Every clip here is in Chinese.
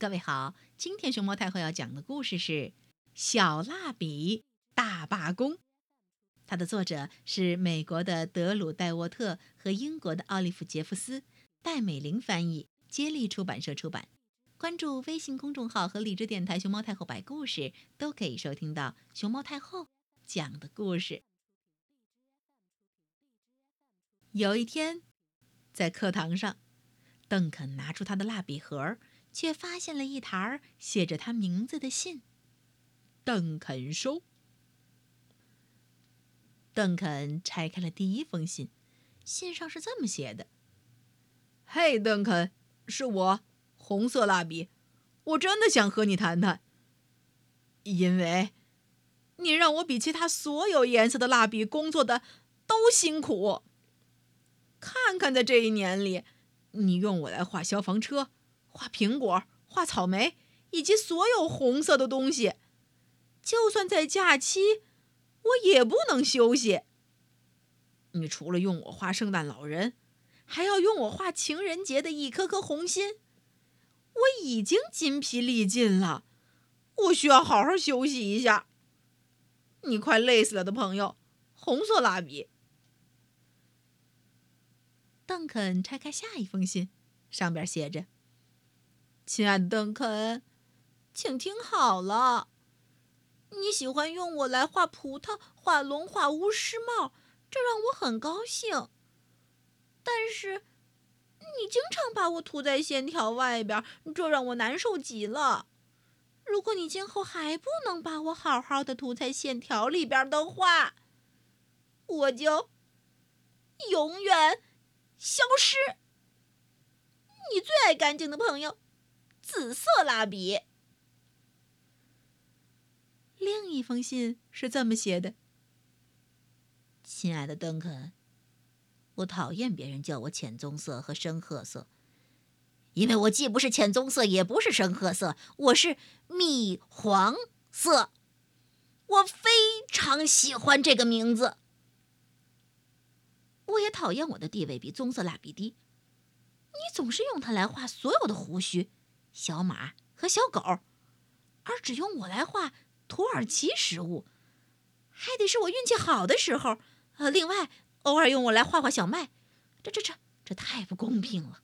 各位好，今天熊猫太后要讲的故事是《小蜡笔大罢工》，它的作者是美国的德鲁·戴沃特和英国的奥利弗·杰夫斯，戴美玲翻译，接力出版社出版。关注微信公众号和荔枝电台“熊猫太后摆故事”，都可以收听到熊猫太后讲的故事。有一天，在课堂上，邓肯拿出他的蜡笔盒。却发现了一沓写着他名字的信。邓肯收。邓肯拆开了第一封信，信上是这么写的：“嘿，邓肯，是我，红色蜡笔。我真的想和你谈谈，因为，你让我比其他所有颜色的蜡笔工作的都辛苦。看看，在这一年里，你用我来画消防车。”画苹果，画草莓，以及所有红色的东西。就算在假期，我也不能休息。你除了用我画圣诞老人，还要用我画情人节的一颗颗红心。我已经筋疲力尽了，我需要好好休息一下。你快累死了的朋友，红色蜡笔。邓肯拆开下一封信，上边写着。亲爱的邓肯，请听好了。你喜欢用我来画葡萄、画龙、画巫师帽，这让我很高兴。但是，你经常把我涂在线条外边，这让我难受极了。如果你今后还不能把我好好的涂在线条里边的话，我就永远消失。你最爱干净的朋友。紫色蜡笔。另一封信是这么写的：“亲爱的邓肯，我讨厌别人叫我浅棕色和深褐色，因为我既不是浅棕色，也不是深褐色，我是米黄色。我非常喜欢这个名字。我也讨厌我的地位比棕色蜡笔低，你总是用它来画所有的胡须。”小马和小狗，而只用我来画土耳其食物，还得是我运气好的时候。呃，另外偶尔用我来画画小麦，这这这这太不公平了。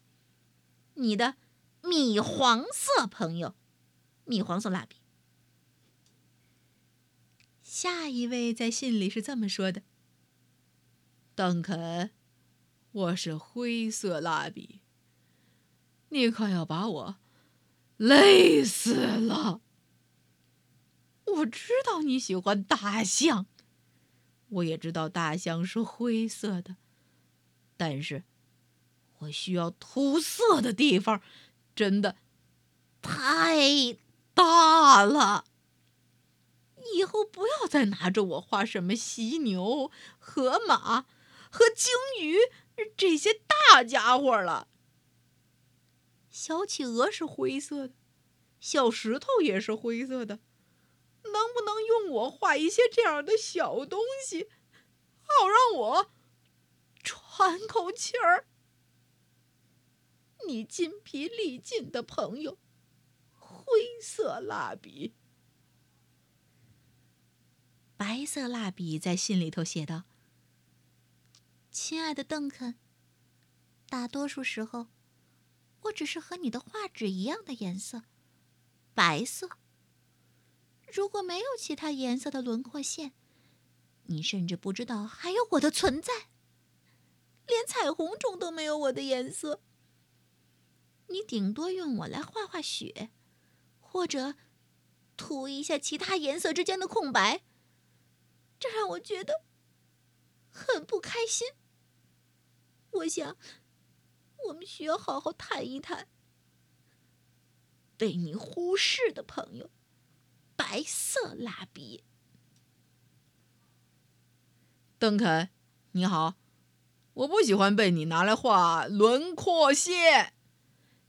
你的米黄色朋友，米黄色蜡笔。下一位在信里是这么说的：邓肯，我是灰色蜡笔，你可要把我。累死了！我知道你喜欢大象，我也知道大象是灰色的，但是，我需要涂色的地方真的太大了。以后不要再拿着我画什么犀牛、河马和鲸鱼这些大家伙了。小企鹅是灰色的，小石头也是灰色的，能不能用我画一些这样的小东西，好让我喘口气儿？你筋疲力尽的朋友，灰色蜡笔，白色蜡笔在信里头写道：“亲爱的邓肯，大多数时候。”我只是和你的画纸一样的颜色，白色。如果没有其他颜色的轮廓线，你甚至不知道还有我的存在。连彩虹中都没有我的颜色。你顶多用我来画画雪，或者涂一下其他颜色之间的空白。这让我觉得很不开心。我想。我们需要好好谈一谈。被你忽视的朋友，白色蜡笔。邓肯，你好，我不喜欢被你拿来画轮廓线。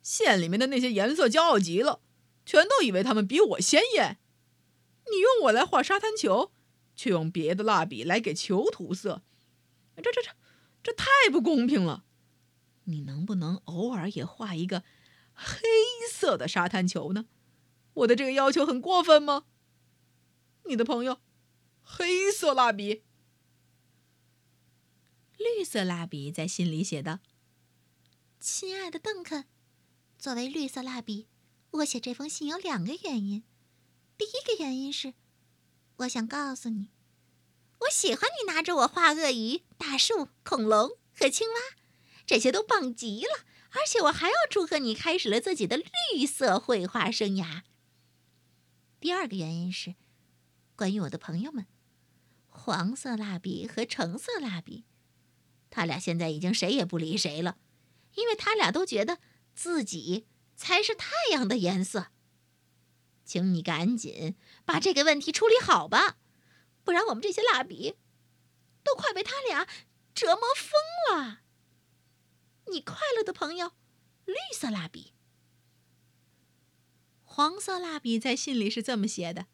线里面的那些颜色骄傲极了，全都以为他们比我鲜艳。你用我来画沙滩球，却用别的蜡笔来给球涂色，这这这，这太不公平了。你能不能偶尔也画一个黑色的沙滩球呢？我的这个要求很过分吗？你的朋友，黑色蜡笔。绿色蜡笔在信里写道：“亲爱的邓肯，作为绿色蜡笔，我写这封信有两个原因。第一个原因是，我想告诉你，我喜欢你拿着我画鳄鱼、大树、恐龙和青蛙，这些都棒极了。而且我还要祝贺你开始了自己的绿色绘画生涯。第二个原因是，关于我的朋友们，黄色蜡笔和橙色蜡笔。”他俩现在已经谁也不理谁了，因为他俩都觉得自己才是太阳的颜色。请你赶紧把这个问题处理好吧，不然我们这些蜡笔都快被他俩折磨疯了。你快乐的朋友，绿色蜡笔。黄色蜡笔在信里是这么写的：“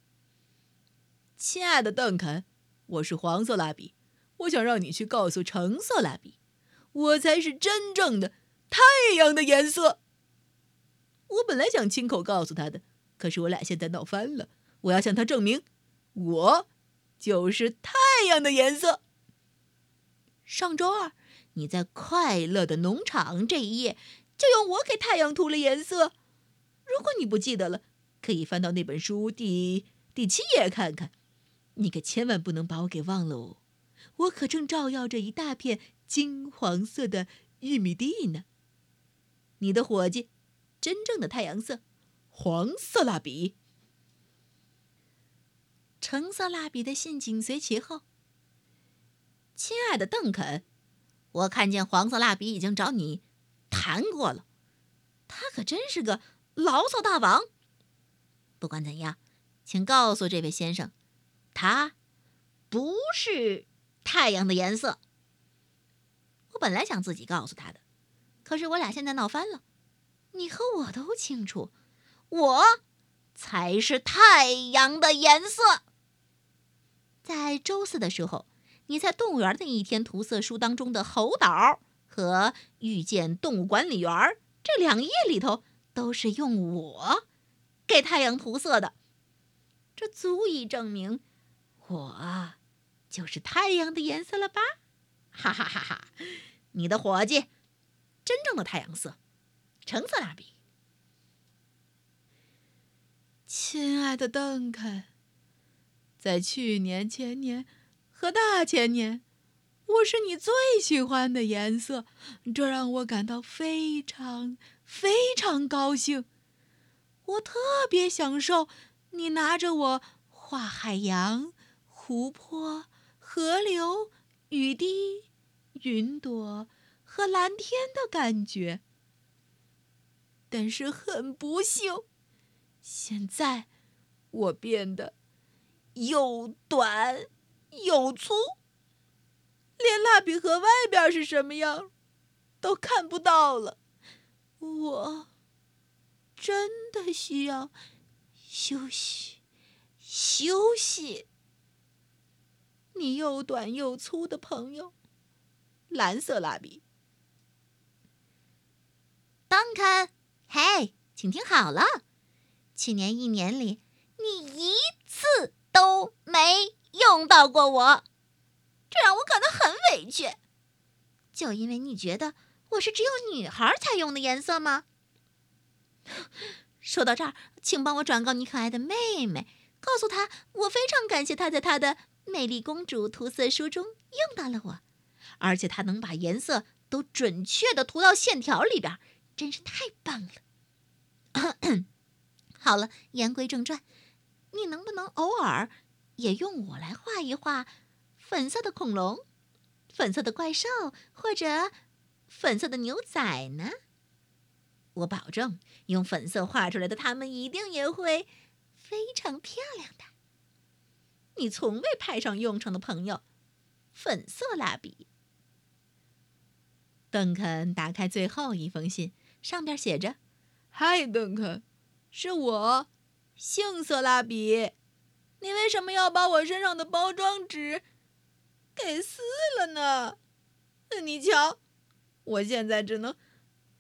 亲爱的邓肯，我是黄色蜡笔。”我想让你去告诉橙色蜡笔，我才是真正的太阳的颜色。我本来想亲口告诉他的，可是我俩现在闹翻了。我要向他证明，我就是太阳的颜色。上周二，你在快乐的农场这一页就用我给太阳涂了颜色。如果你不记得了，可以翻到那本书第第七页看看。你可千万不能把我给忘了哦。我可正照耀着一大片金黄色的玉米地呢。你的伙计，真正的太阳色，黄色蜡笔。橙色蜡笔的信紧随其后。亲爱的邓肯，我看见黄色蜡笔已经找你谈过了，他可真是个牢骚大王。不管怎样，请告诉这位先生，他不是。太阳的颜色。我本来想自己告诉他的，可是我俩现在闹翻了。你和我都清楚，我才是太阳的颜色。在周四的时候，你在动物园那一天涂色书当中的猴岛和遇见动物管理员这两页里头，都是用我给太阳涂色的。这足以证明我。就是太阳的颜色了吧？哈哈哈哈！你的伙计，真正的太阳色，橙色蜡笔。亲爱的邓肯，在去年、前年和大前年，我是你最喜欢的颜色，这让我感到非常非常高兴。我特别享受你拿着我画海洋、湖泊。河流、雨滴、云朵和蓝天的感觉，但是很不幸，现在我变得又短又粗，连蜡笔盒外边是什么样都看不到了。我真的需要休息，休息。你又短又粗的朋友，蓝色蜡笔。邓肯，嘿，请听好了，去年一年里，你一次到过我，这让我感到很委屈。就因为你觉得我是只有女孩才用的颜色吗？说到这儿，请帮我转告你可爱的妹妹，告诉她我非常感谢她在她的。美丽公主涂色书中用到了我，而且她能把颜色都准确的涂到线条里边，真是太棒了。好了，言归正传，你能不能偶尔也用我来画一画粉色的恐龙、粉色的怪兽或者粉色的牛仔呢？我保证，用粉色画出来的它们一定也会非常漂亮的。你从未派上用场的朋友，粉色蜡笔。邓肯打开最后一封信，上边写着：“嗨，邓肯，是我，杏色蜡笔。你为什么要把我身上的包装纸给撕了呢？你瞧，我现在只能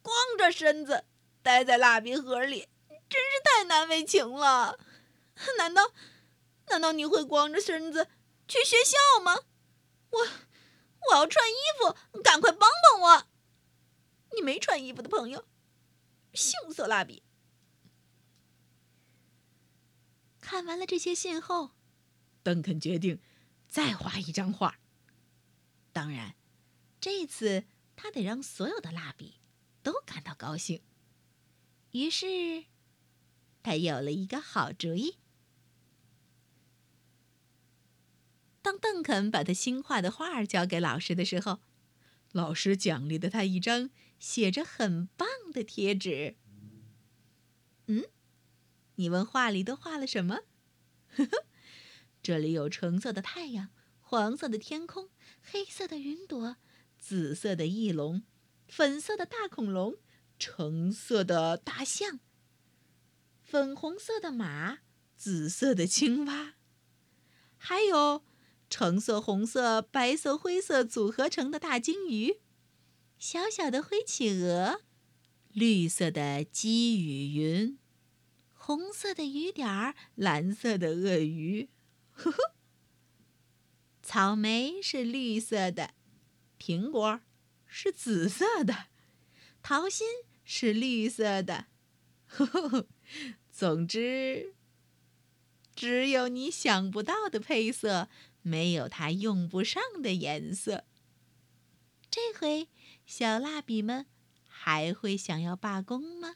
光着身子待在蜡笔盒里，真是太难为情了。难道，难道你会光着身子去学校吗？我，我要穿衣服，赶快帮帮我！你没穿衣服的朋友，杏色蜡笔。看完了这些信后，邓肯决定再画一张画。当然，这次他得让所有的蜡笔都感到高兴。于是，他有了一个好主意。当邓肯把他新画的画交给老师的时候，老师奖励了他一张写着“很棒”的贴纸。嗯，你问画里都画了什么？呵呵，这里有橙色的太阳、黄色的天空、黑色的云朵、紫色的翼龙、粉色的大恐龙、橙色的大象、粉红色的马、紫色的青蛙，还有。橙色、红色、白色、灰色组合成的大鲸鱼，小小的灰企鹅，绿色的积雨云，红色的雨点儿，蓝色的鳄鱼，呵呵。草莓是绿色的，苹果是紫色的，桃心是绿色的，呵呵。总之，只有你想不到的配色。没有他用不上的颜色。这回小蜡笔们还会想要罢工吗？